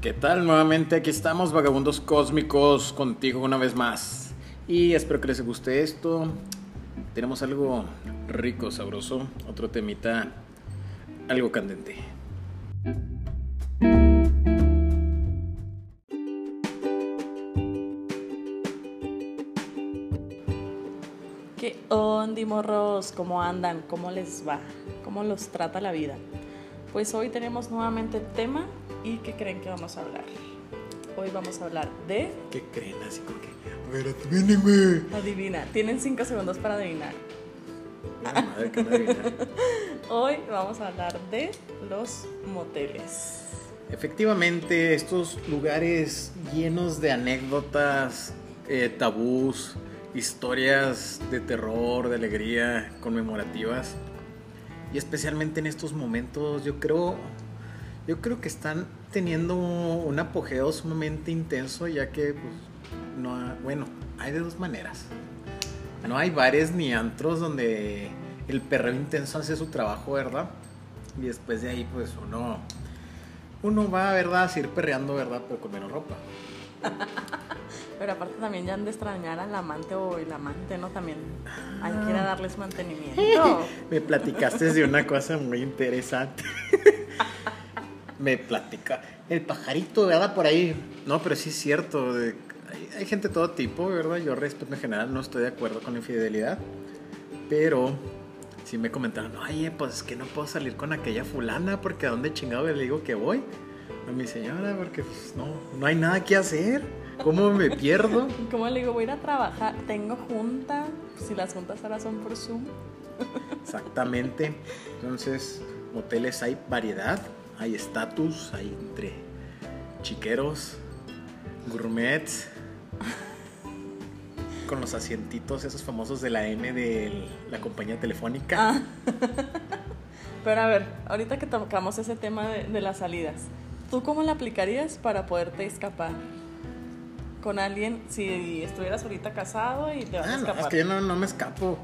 ¿Qué tal? Nuevamente aquí estamos, vagabundos cósmicos, contigo una vez más. Y espero que les guste esto. Tenemos algo rico, sabroso, otro temita, algo candente. ¿Qué onda, morros? ¿Cómo andan? ¿Cómo les va? ¿Cómo los trata la vida? Pues hoy tenemos nuevamente tema y ¿qué creen que vamos a hablar? Hoy vamos a hablar de... ¿Qué creen? Así como que, a ver, adivinen, güey. Adivina, tienen cinco segundos para adivinar. La madre que no adivina. Hoy vamos a hablar de los moteles. Efectivamente, estos lugares llenos de anécdotas, eh, tabús, historias de terror, de alegría, conmemorativas. Y especialmente en estos momentos, yo creo, yo creo que están teniendo un apogeo sumamente intenso, ya que, pues, no, ha- bueno, hay de dos maneras. No hay bares ni antros donde el perreo intenso hace su trabajo, ¿verdad? Y después de ahí, pues, uno, uno va, ¿verdad? A seguir perreando, ¿verdad? Pero con menos ropa. Pero aparte también ya han de extrañar al amante o el amante, ¿no? También hay que ir a darles mantenimiento. Me platicaste de una cosa muy interesante. Me platica el pajarito, ¿verdad? Por ahí. No, pero sí es cierto. de- hay, hay gente de todo tipo, ¿verdad? Yo respeto en general, no estoy de acuerdo con la infidelidad. Pero sí me comentaron, oye, pues es que no puedo salir con aquella fulana porque a dónde chingado le digo que voy. A mi señora, porque pues, no, no hay nada que hacer. ¿Cómo me pierdo? ¿Cómo le digo? Voy a ir a trabajar, tengo junta, si las juntas ahora son por Zoom. Exactamente. Entonces, moteles hay variedad, hay estatus, hay entre chiqueros, gourmets, con los asientitos esos famosos de la M de la compañía telefónica. Ah. Pero a ver, ahorita que tocamos ese tema de, de las salidas, ¿tú cómo la aplicarías para poderte escapar? Con alguien, si estuvieras ahorita casado y te vas a Ah, no, escapar. es que yo no, no me escapo.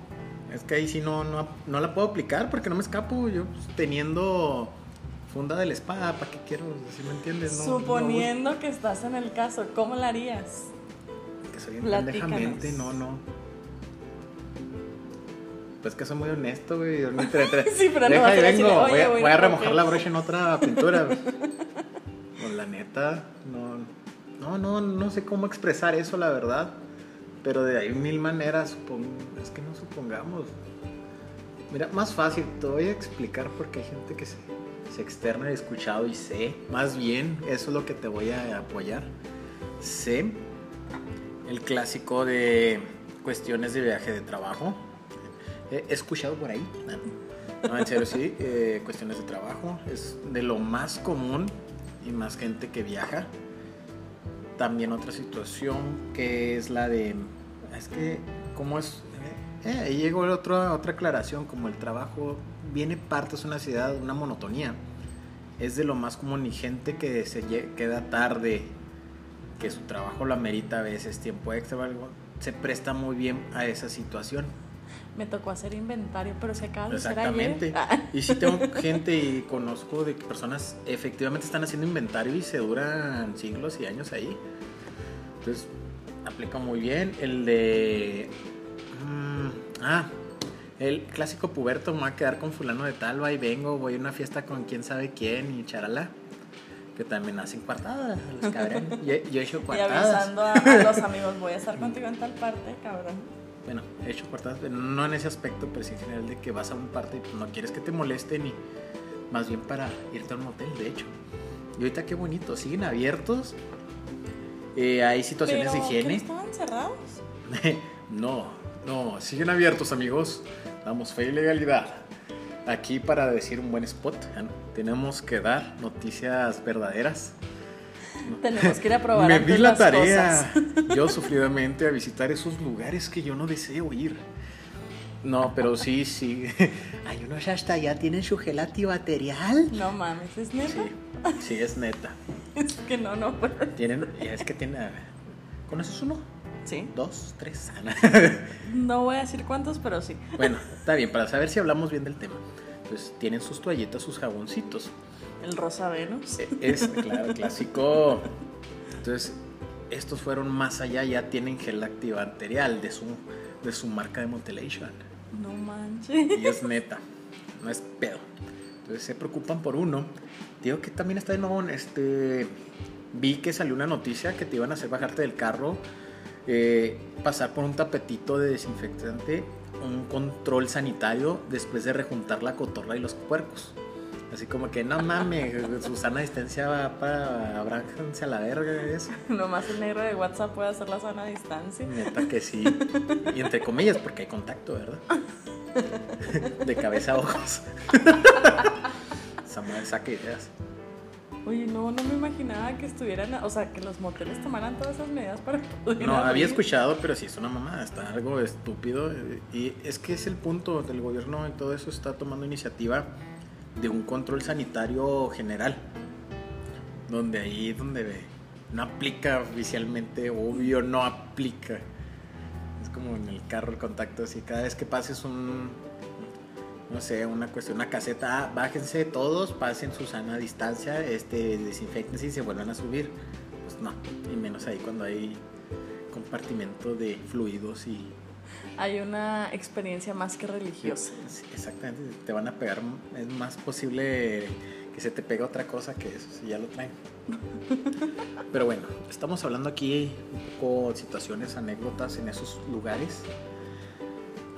Es que ahí sí no, no, no la puedo aplicar porque no me escapo. Yo pues, teniendo funda de la espada, ¿para qué quiero? ¿Sí me entiendes? No, no Suponiendo que estás en el caso, ¿cómo la harías? Que soy pendejamente, no, no. Pues que soy muy honesto, güey. Sí, pero no Deja a y vengo. "Oye, voy, a, voy remojar recoger". la brocha en otra pintura. Pues la neta, no, no, no, no sé cómo expresar eso, la verdad. Pero de ahí mil maneras, es que no supongamos. Mira, más fácil, te voy a explicar porque hay gente que se, se externa, he escuchado y sé. Más bien, eso es lo que te voy a apoyar. Sé el clásico de cuestiones de viaje de trabajo. He escuchado por ahí. No, en serio, sí. eh, cuestiones de trabajo. Es de lo más común y más gente que viaja. También otra situación que es la de... Es que, ¿cómo es? Eh, ahí llegó otra, otra aclaración, como el trabajo viene parte de una ciudad, una monotonía. Es de lo más común y gente que se queda tarde, que su trabajo lo amerita a veces, tiempo extra o algo, se presta muy bien a esa situación. Me tocó hacer inventario, pero se acaba de hacer Exactamente. ayer. Ah, Y sí tengo gente y conozco de que personas efectivamente están haciendo inventario y se duran siglos y años ahí. Entonces, aplica muy bien. El de... ah, el clásico puberto, me voy a quedar con fulano de tal, va y vengo, voy a una fiesta con quién sabe quién y charala. Que también hacen cuartadas, los cabrones. Yo, yo he hecho y cuartadas. avisando a, a los amigos, voy a estar contigo en tal parte, cabrón. Bueno, he hecho cuartadas, no en ese aspecto, pero sí en general de que vas a un parte y pues, no quieres que te molesten y más bien para irte a un motel, de hecho. Y ahorita qué bonito, siguen abiertos. Eh, hay situaciones Pero, de ¿qué, higiene. estaban cerrados? no, no, siguen abiertos amigos. Damos fe y legalidad. Aquí para decir un buen spot, tenemos que dar noticias verdaderas. Tenemos que ir a probar Me di la tarea, cosas. yo sufridamente, a visitar esos lugares que yo no deseo ir. No, pero sí, sí. Hay unos hasta allá tienen su gel antibacterial. No mames, ¿es neta? Sí, sí, es neta. Es que no, no. Tienen, es que tienen. ¿Conoces uno? Sí. Dos, tres. Ah, No voy a decir cuántos, pero sí. Bueno, está bien, para saber si hablamos bien del tema. pues tienen sus toallitas, sus jaboncitos. El Rosa Venus. Es, claro, clásico. Entonces, estos fueron más allá, ya tienen gel antibacterial de su, de su marca de Motelation. No manches. Y es neta, no es pedo. Entonces se preocupan por uno. Digo que también está de nuevo, este, vi que salió una noticia que te iban a hacer bajarte del carro, eh, pasar por un tapetito de desinfectante, un control sanitario después de rejuntar la cotorra y los puercos. Así como que no mames, Susana Distancia va para abrájense a la verga eso. Nomás el negro de WhatsApp puede hacer la sana distancia. Neta que sí. Y entre comillas, porque hay contacto, ¿verdad? De cabeza a ojos. Madre saca ideas. Oye, no, no me imaginaba que estuvieran, o sea, que los moteles tomaran todas esas medidas para poder No, había escuchado, pero sí es una mamada, está algo estúpido. Y es que es el punto del gobierno y todo eso está tomando iniciativa de un control sanitario general. Donde ahí donde no aplica oficialmente, obvio no aplica. Es como en el carro el contacto, así cada vez que pases un, no sé, una cuestión, una caseta, ah, bájense todos, pasen su sana distancia, este, desinfectense y se vuelvan a subir. Pues no, y menos ahí cuando hay compartimento de fluidos y Hay una experiencia más que religiosa. Sí, exactamente, te van a pegar, es más posible que se te pegue otra cosa que eso, si ya lo traen. Pero bueno, estamos hablando aquí un poco de situaciones, anécdotas en esos lugares.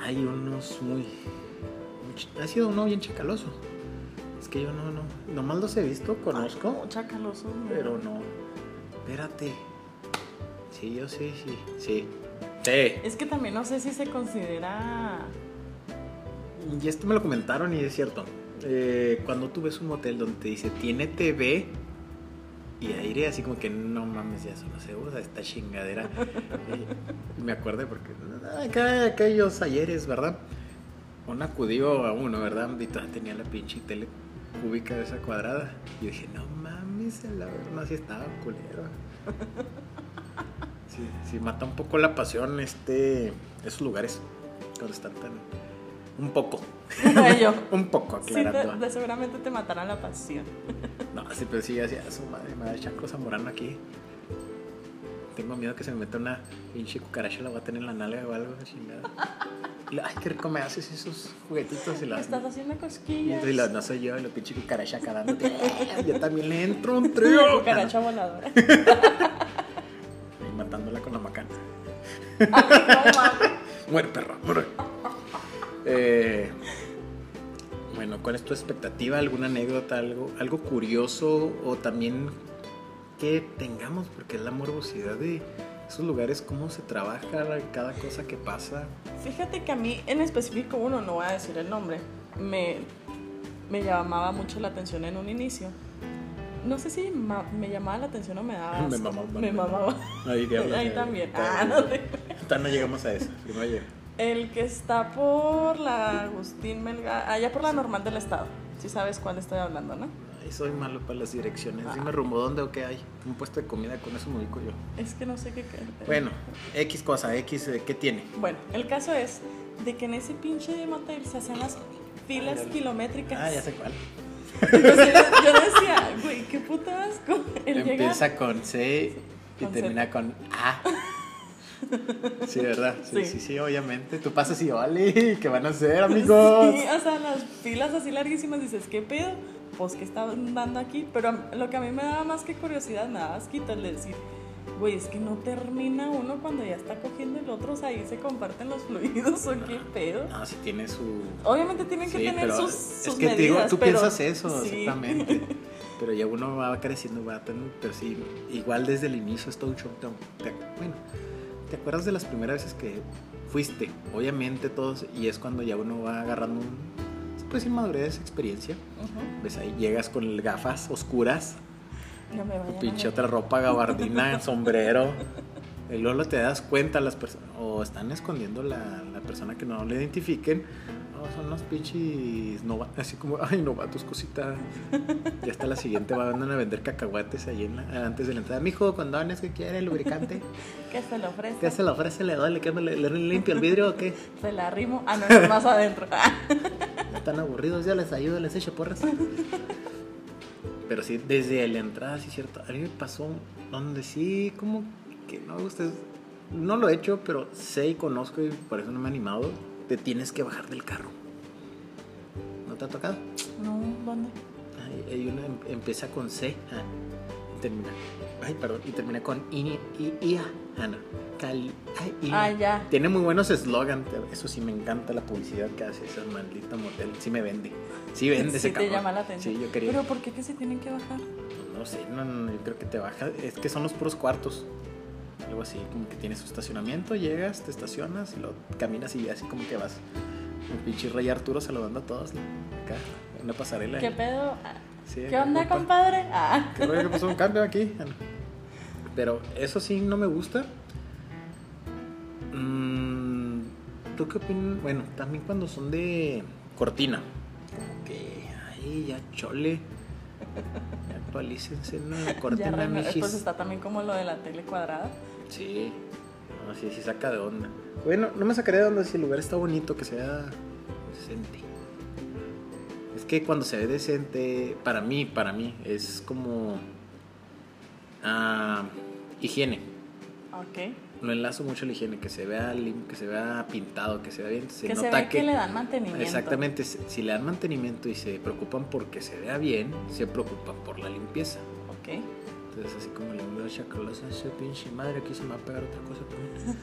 Hay unos muy, ha sido uno bien chacaloso. Es que yo no, no, nomás los he visto, conozco, Ay, no, chacaloso. no. pero no. Espérate. Sí, yo sí, sí, sí. Sí. Es que también no sé si se considera. Y esto me lo comentaron y es cierto. Eh, cuando tú ves un motel donde te dice tiene TV y aire, así como que no mames, ya eso no se usa esta chingadera. Me acuerdo porque acá, aquellos ayeres, ¿verdad? Un acudió a uno, ¿verdad? Y todavía tenía la pinche tele cúbica de esa cuadrada. Y yo dije, no mames, la verdad, así estaba culero. Sí, sí, mata un poco la pasión este, esos lugares cuando están tan. Un poco. Yo. un poco Sí, aclarando. de- seguramente te matará la pasión. No, sí, pero sí, así, a su madre, me va a echar zamorano aquí. Tengo miedo que se me meta una pinche cucaracha, la voy a tener en la nalga o algo, chingada. Y la- Ay, qué rico me haces esos juguetitos y las. estás haciendo Y cosquillas. entonces la- yo, y la pinche cucaracha. "Eh, Yo también le entro un trío. cucaracha voladora. Y matándola con la macana. No. Muere, perro, muere. Eh, bueno, ¿cuál es tu expectativa? ¿Alguna anécdota? ¿Algo, algo curioso? O también que tengamos, porque es la morbosidad de esos lugares, cómo se trabaja cada cosa que pasa. Fíjate que a mí en específico uno, no voy a decir el nombre, me, me llamaba mucho la atención en un inicio. No sé si me llamaba la atención o me daba. Me mamaba. Me mamaba. Ahí, Ahí también. Ah, no te- no llegamos a eso. primero llega. El que está por la Agustín Melgar, allá por la normal del estado. Si sabes cuál estoy hablando, ¿no? Ay, soy malo para las direcciones. Ah. Dime rumbo, ¿dónde o qué hay? Un puesto de comida, con eso me ubico yo. Es que no sé qué. Bueno, X cosa, X, eh, ¿qué tiene? Bueno, el caso es de que en ese pinche motel se hacen las filas kilométricas. Ah, ya sé cuál. Entonces yo, yo decía, güey, qué puto asco. El llegar- Empieza con C y Con termina con A. Sí, ¿verdad? Sí, sí, Sí. sí, obviamente. Tú pasas y vale, ¿qué van a hacer, amigos? Sí, o sea, las filas así larguísimas, dices, ¿qué pedo? Pues, ¿qué estaban dando aquí? Pero lo que a mí me daba más que curiosidad, me daba asquito el de decir, güey, es que no termina uno cuando ya está cogiendo el otro, o sea, ahí se comparten los fluidos, ¿o qué pedo? No, sí tiene su... Obviamente tienen que Sí, tener pero sus, es sus que te digo, medidas, tú pero- piensas eso, sí. exactamente. Pero ya uno va creciendo, va ten- pero sí, igual desde el inicio es todo un show. bueno, ¿te acuerdas de las primeras veces que fuiste? Obviamente todos, y es cuando ya uno va agarrando un, pues inmadurez, experiencia. Ujú. Ves ahí, llegas con gafas oscuras, No me vayan pinche otra ropa gabardina, sombrero. Y luego te das cuenta las personas, o están escondiendo la, la persona que no le identifiquen, son los pinches novatos, así como, ay, novatos, cosita. Ya hasta la siguiente van a vender cacahuates ahí en la- antes de la entrada. Mijo, condones, ¿qué quiere? ¿Lubricante? Que se lo ofrece. ¿Qué se le ofrece? ¿Le? ¿Qué me le, le limpio el vidrio o qué? Se la arrimo. Ah, no, es más adentro. Están aburridos, ya les ayudo, les echo porras. Pero sí, desde la entrada, sí, cierto. A mí me pasó donde sí, como que no me gusta. No lo he hecho, pero sé y conozco y por eso no me he animado. Te tienes que bajar del carro. ¿No te ha tocado? No, ¿dónde? Hay, hay una, em- empieza con C. ah, y termina. Ay, perdón. Y termina con I, IA. Ah, no. Cal, ay. Ah, ya. Tiene muy buenos eslogans. Eso sí me encanta la publicidad que hace ese maldito motel. Sí me vende. Sí vende Sí ese te llama la atención. Sí, yo quería. Pero ¿por qué que se tienen que bajar? No sé, no, no, yo creo que te baja. Es que son los puros cuartos. Algo así, como que tienes su estacionamiento, llegas, te estacionas y lo caminas y así como que vas. Un pinche rey Arturo saludando a todos. Acá, una pasarela. ¿Qué pedo? Sí, ¿Qué onda, compa. compadre? Ah. ¿Qué rollo que pasó? ¿Un cambio aquí? Pero eso sí no me gusta. Mm, ¿Tú qué opinas? Bueno, también cuando son de cortina. Como que, ay, ya chole. Ya actualícense, ¿no? Corten la re- michis. pues está también como lo de la tele cuadrada. Sí. No, sí, sí saca de onda. Bueno, no me sacaré de onda si el lugar está bonito, que sea decente. Es que cuando se ve decente, para mí, para mí, es como ah, higiene. Ok. No enlazo mucho la higiene, que se vea lim- que se vea pintado, que se vea bien. Se que se nota ve que, le dan mantenimiento. Exactamente, si le dan mantenimiento y se preocupan porque se vea bien, se preocupan por la limpieza. Ok. Entonces, así como le digo a chacalosa, esa pinche madre, aquí se me va a pegar otra cosa también.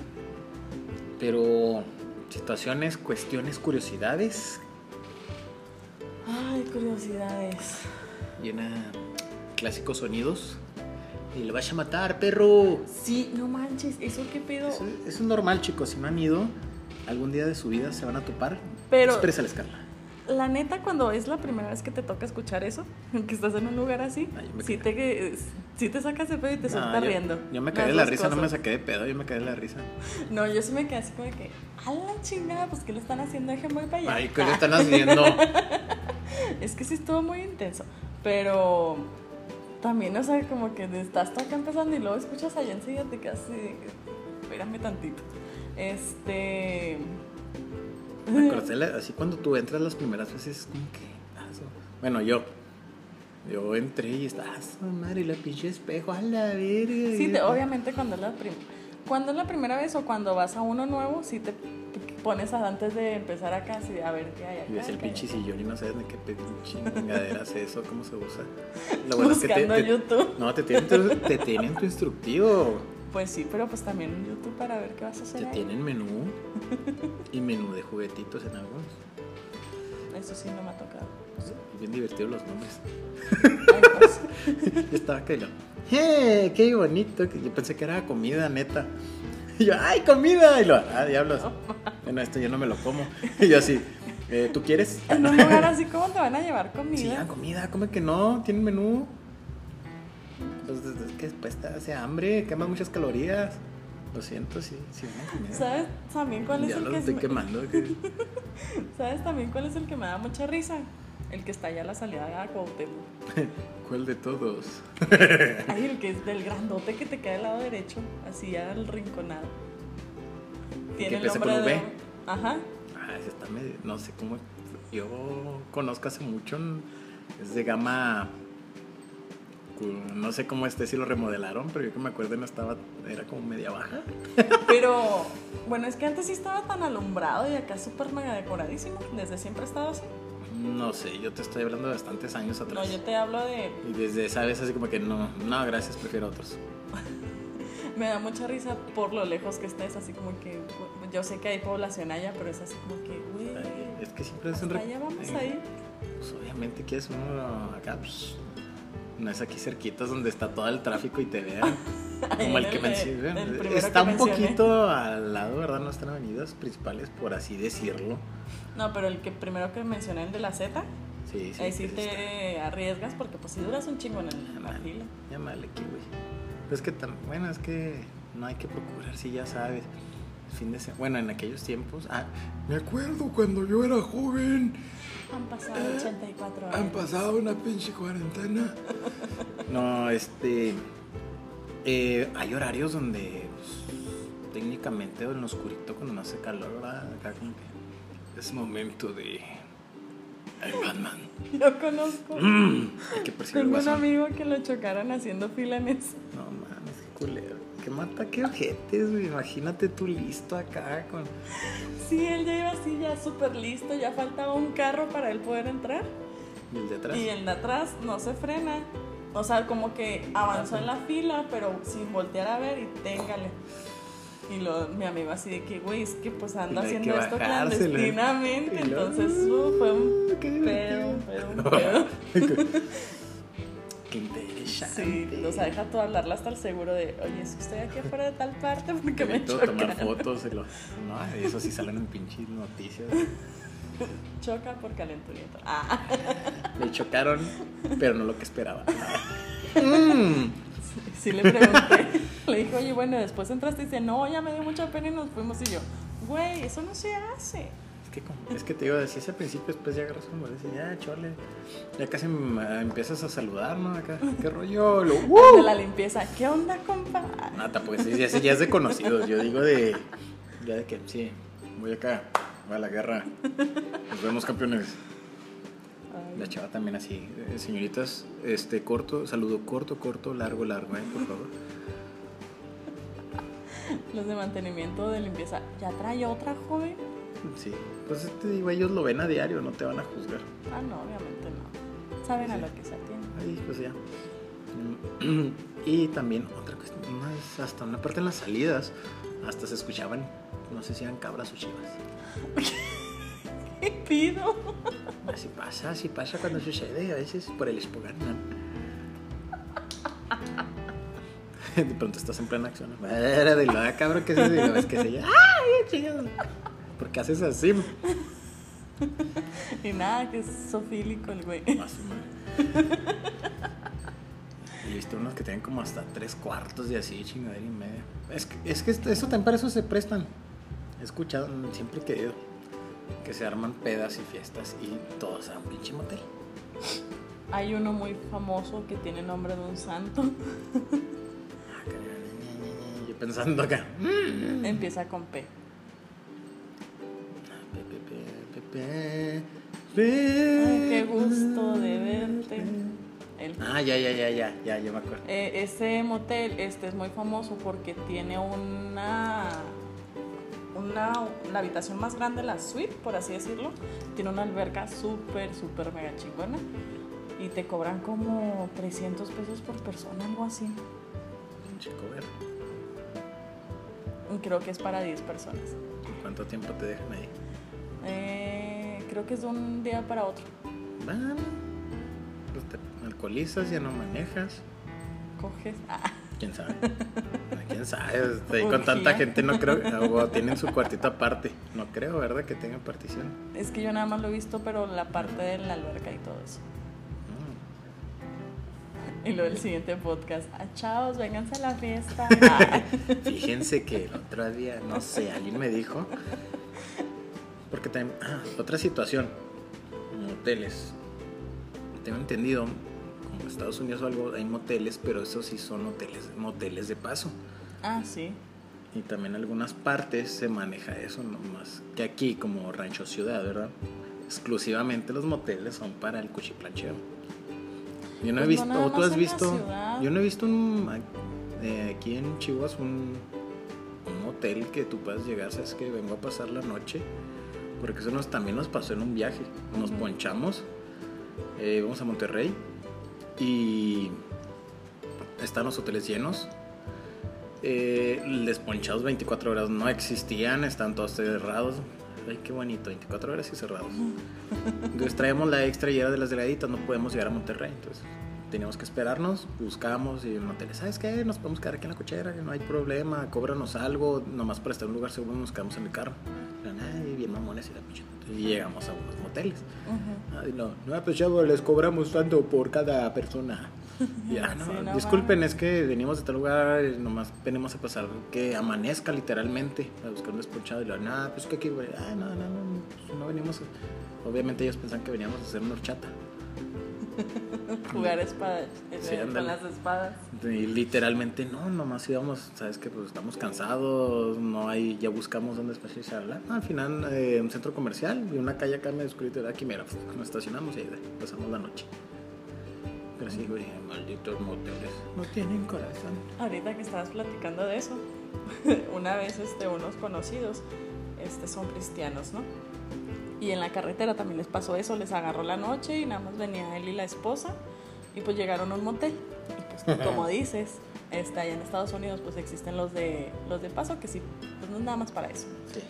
Pero, situaciones, cuestiones, curiosidades, Ay, curiosidades. llena clásicos sonidos. Y le vas a matar, perro. Sí, no manches, ¿eso qué pedo? Eso, eso es normal, chicos. Si no han ido, algún día de su vida se van a topar. Pero- Exprésales, Carla. La neta, cuando es la primera vez que te toca escuchar eso, que estás en un lugar así, Ay, sí te, sí te sacas de pedo y te No, yo- riendo. Yo me caí de la risa, no me saqué de pedo, yo me caí de la risa. No, yo sí me quedé así como de que, a la chingada, pues ¿qué le están haciendo? Dejen voy para allá. Ay, ¿qué le están haciendo? Es que sí estuvo muy intenso, pero también, o sea, como que estás acá empezando y luego escuchas allá enseguida te quedas así, espérame tantito. Este... Me acordé así cuando tú entras las primeras veces, es como que. Bueno, yo. Yo entré y estaba, ah, madre, la pinche espejo, a la verga. Sí, te- obviamente cuando es la cuando es la primera vez o cuando vas a uno nuevo, sí te pones antes de empezar acá, así, a ver qué hay acá. Y ves el pinche sillón y no sabes de qué pinche chingadera es eso, cómo se usa. Lo bueno es que Buscando te, te- YouTube. No, te tienen, tu, te tienen tu instructivo. Pues sí, pero pues también en YouTube para ver qué vas a hacer. Te ahí. tienen menú. Y menú de juguetitos en algunos. Eso sí no me ha tocado. Bien divertidos los nombres. Pues. Yo estaba que yo, ¡eh! ¡Qué bonito! Yo pensé que era comida, neta. Y yo, ¡ay, comida! Y lo, ¡ah, diablos! Bueno, esto yo no me lo como. Y yo así, eh, ¿tú quieres? En un lugar así, ¿cómo te van a llevar comida? Sí, ah, comida, come que no, tienen menú. Pues es que después te hace hambre, quemas muchas calorías. Lo siento, sí, sí, comida. ¿Sabes también cuál es ya el lo que estoy me- quemando. que- ¿Sabes también cuál es el que me da mucha risa? El que está allá a la salida a Cuauhtémoc. ¿Cuál de todos? Ay, el que es del grandote que te queda al lado derecho, así al rinconado. Tiene el nombre con de... Ajá. Ah, ese está medio, no sé cómo. Yo conozco hace mucho. Es de gama. No sé cómo este si lo remodelaron, pero yo que me acuerdo no estaba. Era como media baja. Pero, bueno, es que antes sí estaba tan alumbrado y acá súper mega decoradísimo. Desde siempre ha estado así. No sé, yo te estoy hablando de bastantes años No, atrás. yo te hablo de... Y desde esa vez así como que no, no, gracias, prefiero otros. Me da mucha risa por lo lejos que estés, así como que... Yo sé que hay población allá, pero es así como que, güey... Es que siempre es un allá vamos eh, ahí. Pues obviamente quieres uno acá, pues, no es aquí cerquitas donde está todo el tráfico y te vean. Como el que el- mencioné. el primero Está que un mencioné. poquito al lado, ¿verdad? No están avenidas principales, por así decirlo. No, pero el que primero que mencioné, el de la Z, Sí, sí. ahí sí pues está. te arriesgas porque pues si duras un chingo en el- en la fila. llámale aquí, güey. Pero es que, tan, bueno, es que no hay que procurar, si ya sabes. Fin de semana, bueno, en aquellos tiempos. Ah, me acuerdo cuando yo era joven. Han pasado 84 años. Han pasado una pinche cuarentena. No, este. Eh, hay horarios donde pues, técnicamente en lo oscurito cuando no hace calor, ¿verdad? Acá como que Es momento de. El Batman. Yo conozco. Mm, hay que perseguir al Tengo un amigo que lo chocaron haciendo fila en eso. No mames, qué culero. Qué mata, qué ojetes, güey. Imagínate tú listo acá con. Sí, él ya iba así, ya súper listo. Ya faltaba un carro para él poder entrar. ¿Y el de atrás? Y el de atrás no se frena. O sea, como que avanzó en la fila, pero sin voltear a ver y téngale. Y lo, mi amigo así de que, güey, es que pues anda haciendo esto clandestinamente. Entonces uh, fue un pedo, un pedo, un pedo. Qué interesante. Sí, o sea, deja tú hablarle hasta el seguro de, oye, es que estoy aquí afuera de tal parte porque me Todo tomar fotos y lo... No, eso sí salen en pinches noticias. Choca por calenturiento. Ah, Le chocaron, pero no lo que esperaba. Mm. sí le pregunté. Le dije, oye, bueno, después entraste y dice, no, ya me dio mucha pena y nos fuimos. Y yo, güey, eso no se hace. Es que, como- es que te digo, decías al principio, después ya agarras como dices, ya, chole. Ya casi me- empiezas a saludar, ¿no? Acá, ¿qué rollo? Lo, De ¡uh! la limpieza, ¿qué onda, compa? No, tampoco es, ya, ya es de conocidos. Yo digo de. Ya de que sí, voy acá, voy a la guerra. Nos vemos campeones. Ay, La chava también así. eh, señoritas, este corto, saludo corto, corto, largo, largo, ¿eh? Por favor. Los de mantenimiento de limpieza, ¿ya trae otra joven? Sí. Pues te digo, ellos lo ven a diario, no te van a juzgar. Ah, no, obviamente no. Saben a lo que se atienden. Ahí, pues ya. Y también otra cuestión, más hasta una parte en las salidas, hasta se escuchaban, no sé si eran cabras o chivas. ¿Qué pido? Así pasa, así pasa cuando sucede, a veces por el espogan. De pronto estás en plena acción. Era de la cabrón que se diga, es que se llama. ¡Ay! ¿Por qué haces así? Y nada, que es sofílico el güey. Más o menos. He visto unos que tienen como hasta tres cuartos de así, chingadera y media. Es que, es que eso también para eso se prestan. He escuchado, siempre he querido, que se arman pedas y fiestas y todos a un pinche motel. Hay uno muy famoso que tiene nombre de un santo. Ah, Yo pensando acá. Empieza con P. Pe, pe, pe, pe, pe, Ay, qué gusto de verte. El- Ah, ya, ya, ya, ya, ya, yo me acuerdo. eh, ese motel este es muy famoso porque tiene una, una la habitación más grande, la suite, por así decirlo. Tiene una alberca súper, súper mega chingona. Y te cobran como 300 pesos por persona, algo así. Pinche cover. Y creo que es para 10 personas. ¿Cuánto tiempo te dejan ahí? Eh, creo que es de un día para otro. Bueno, pues te alcoholizas, ya no manejas. Coges. Ah, ¿Quién sabe? ¿Quién sabe? Estoy con tanta gente, no creo. O tienen su cuartito aparte. No creo, ¿verdad? Que tengan partición. es que yo nada más lo he visto, pero la parte de la alberca y todo eso. Mm. Y luego el siguiente podcast. Ah, chavos, vénganse a la fiesta. Ah, Fíjense que el otro día, no sé, alguien me dijo. Porque también. ah, otra situación. Moteles. Tengo entendido, en Estados Unidos o algo, hay moteles, pero esos sí son hoteles, moteles de paso. ah, sí. Y también en algunas partes se maneja eso, no más que aquí, como rancho ciudad, ¿verdad? Exclusivamente los moteles son para el cuchiplancheo. Yo no he Pues no visto, nada o tú has visto, yo no he visto un, eh, aquí en Chihuahua un, un hotel que tú puedas llegar, sabes que vengo a pasar la noche, porque eso nos, también nos pasó en un viaje. Nos Ujú. ponchamos, eh, vamos a Monterrey y están los hoteles llenos. Eh, desponchados 24 horas no existían, están todos cerrados. Ay, qué bonito, 24 horas y cerrados. Entonces traemos la extra y era de las delgaditas, no podemos llegar a Monterrey. Entonces teníamos que esperarnos, buscamos y en hotel, ¿sabes qué? Nos podemos quedar aquí en la cochera, no hay problema, cóbranos algo, nomás para estar en un lugar seguro nos quedamos en el carro. Ay, bien mamones y la pinche. Y llegamos a unos moteles. Ujú. Ay, no, no, pues chavo, les cobramos tanto por cada persona. Y, ah, no, Sí, no disculpen, es que venimos de tal lugar, nomás venimos a pasar que amanezca literalmente, a buscar un desponchado. Y lo, nada, pues que aquí, güey, ah, no, no, no, pues, no venimos. a-". Obviamente ellos pensaban que veníamos a hacer una horchata. Jugar espadas, Sí, con las espadas. Y literalmente, no, nomás íbamos, sabes que pues estamos cansados, no hay, ya buscamos dónde especializar. No, al final, eh, un centro comercial y una calle acá medio oscurita, aquí mira, pues, nos estacionamos y ahí pasamos la noche. Pero sí, güey, malditos moteles. No tienen corazón. Ahorita que estabas platicando de eso, una vez este, unos conocidos este, son cristianos, ¿no? Y en la carretera también les pasó eso, les agarró la noche y nada más venía él y la esposa y pues llegaron a un motel. Y pues como dices, este, allá en Estados Unidos pues existen los de, los de paso que sí, pues no es nada más para eso. Sí.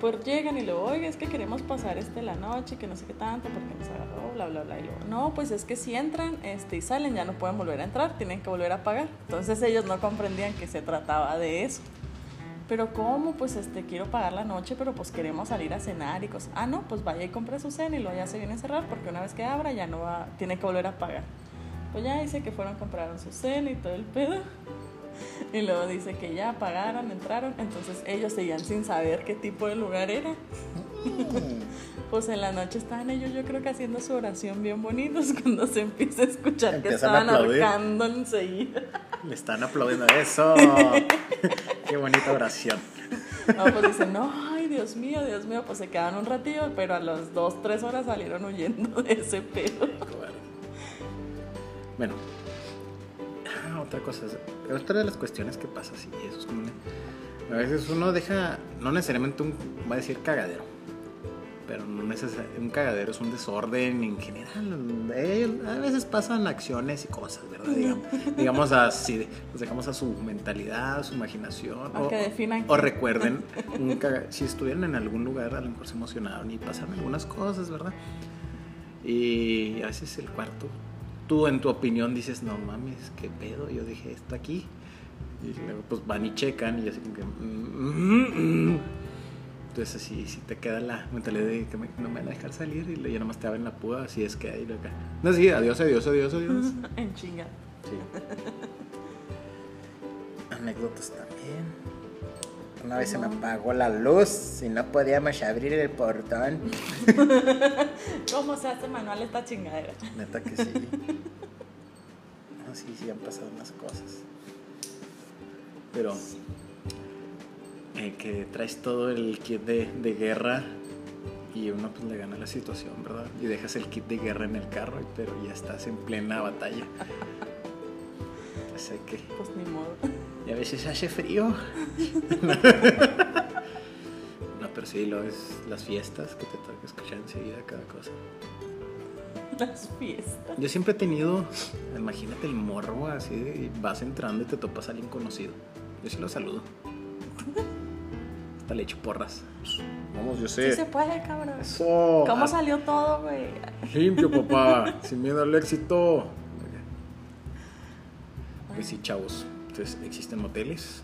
Pues llegan y luego, oiga, es que queremos pasar este la noche, que no sé qué tanto, porque nos agarró, bla, bla, bla. Y luego, no, pues es que si entran este, y salen ya no pueden volver a entrar, tienen que volver a pagar. Entonces ellos no comprendían que se trataba de eso. Pero ¿cómo? Pues este, quiero pagar la noche, pero pues queremos salir a cenar y cosas. Ah, no, pues vaya y compre su cena y luego ya se viene a cerrar porque una vez que abra ya no va, tiene que volver a pagar. Pues ya dice que fueron, compraron su cena y todo el pedo. Y luego dice que ya pagaron, entraron. Entonces ellos seguían sin saber qué tipo de lugar era. Pues en la noche estaban ellos, yo creo que haciendo su oración bien bonitos cuando se empieza a escuchar que Empiezan a estaban ahorcando enseguida. Le están aplaudiendo eso. Qué bonita oración. No, pues dicen, no, ay, Dios mío, Dios mío, pues se quedan un ratillo, pero a las dos, tres horas salieron huyendo de ese pedo. Bueno, ah, otra cosa, otra de las cuestiones que pasa, sí, eso es como una- a veces uno deja, no necesariamente un, va a decir cagadero, pero no necesariamente, un cagadero es un desorden en general, eh, a veces pasan acciones y cosas, ¿verdad? Digamos, digamos así, los dejamos a su mentalidad, a su imaginación, A que definan o qué. recuerden, un caga- si estuvieran en algún lugar, a lo mejor se emocionaron y pasaron algunas cosas, ¿verdad? Y a veces el cuarto, tú en tu opinión dices, no mames, qué pedo, yo dije esto aquí. Y luego pues van y checan y así como que... "Mm, mm, mm". Entonces así, si te queda la mentalidad de que me- no me van a dejar salir y le- ya nomás te abren la púa, así es que ahí lo acá. No, sí, adiós, adiós, adiós, adiós. En chinga. Sí. Anécdotas también. Una vez se me apagó la luz y no podíamos abrir el portón. ¿Cómo se hace manual esta chingadera? Neta que sí. No, sí, sí han pasado unas cosas. Pero eh, que traes todo el kit de, de guerra y uno pues le gana la situación, ¿verdad? Y dejas el kit de guerra en el carro, pero ya estás en plena batalla. Hay que... Pues ni modo. Y a veces hace frío. no, pero sí, lo es las fiestas que te toca escuchar enseguida cada cosa. Las fiestas. Yo siempre he tenido, imagínate el morbo así, de- vas entrando y te topas a alguien conocido. Yo sí lo saludo. Hasta le echo porras. Vamos, yo Sí se puede, cabrón. Eso. ¿Cómo Ah, salió todo, güey? Limpio, papá. Sin miedo al éxito. Pues sí, chavos. Entonces, ¿existen moteles?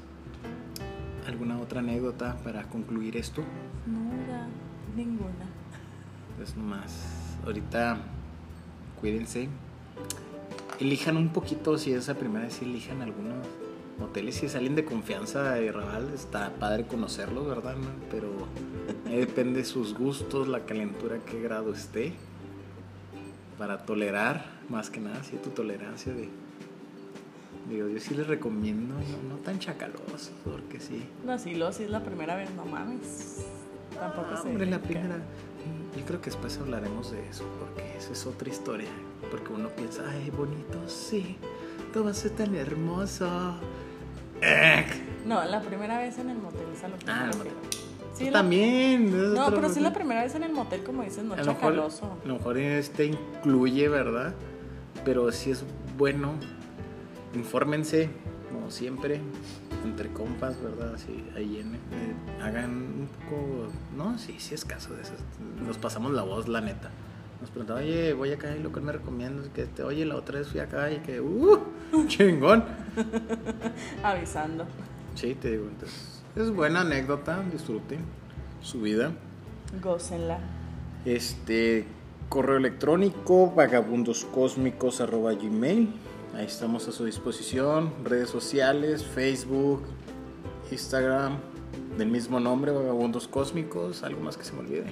¿Alguna otra anécdota para concluir esto? No, ya, ninguna. Pues nomás, ahorita cuídense. Elijan un poquito, si es la primera vez, elijan algunos moteles. Si salen de confianza y Raval, está padre conocerlos, ¿verdad? Pero ahí depende de sus gustos, la calentura, qué grado esté. Para tolerar, más que nada, si tu tolerancia de... Digo, yo sí les recomiendo, no, no tan chacalosos, porque sí. No, sí, lo, si es la primera vez, no mames. Tampoco Ah, hombre, la primera. Yo creo que después hablaremos de eso, porque esa es otra historia. Porque uno piensa, ay, bonito, sí, todo va a ser tan hermoso. Eh, No, la primera vez en el motel es a lo que Ah, me el refiero. tú Sí, la- también. es No, otro- pero sí la primera vez en el motel, como dices, no a lo mejor, chacaloso. a lo mejor este incluye, ¿verdad? Pero sí es bueno. Infórmense, como siempre, entre compas, ¿verdad? Así, ahí en, eh, hagan un poco. No, sí, sí es caso de eso. Nos pasamos la voz, la neta. Nos preguntaban, oye, voy acá y lo que me recomiendas que te, oye, la otra vez fui acá y que, uh, chingón. Avisando. Sí, te digo, entonces, es buena anécdota, disfruten su vida. Gócenla. Este correo electrónico vagabundoscósmicos arroba gmail. Ahí estamos a su disposición. Redes sociales, Facebook, Instagram, del mismo nombre, Vagabundos Cósmicos. ¿Algo más que se me olvide?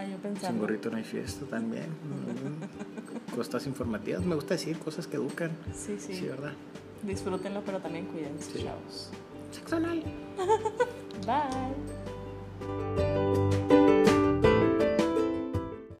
Ah, Sin pensando. gorrito no hay fiesta también. Mm. Cosas informativas. Me gusta decir cosas que educan. Sí, sí. Sí, ¿verdad? Disfrútenlo, pero también cuídense, Sí. chavos. Sexo. Bye.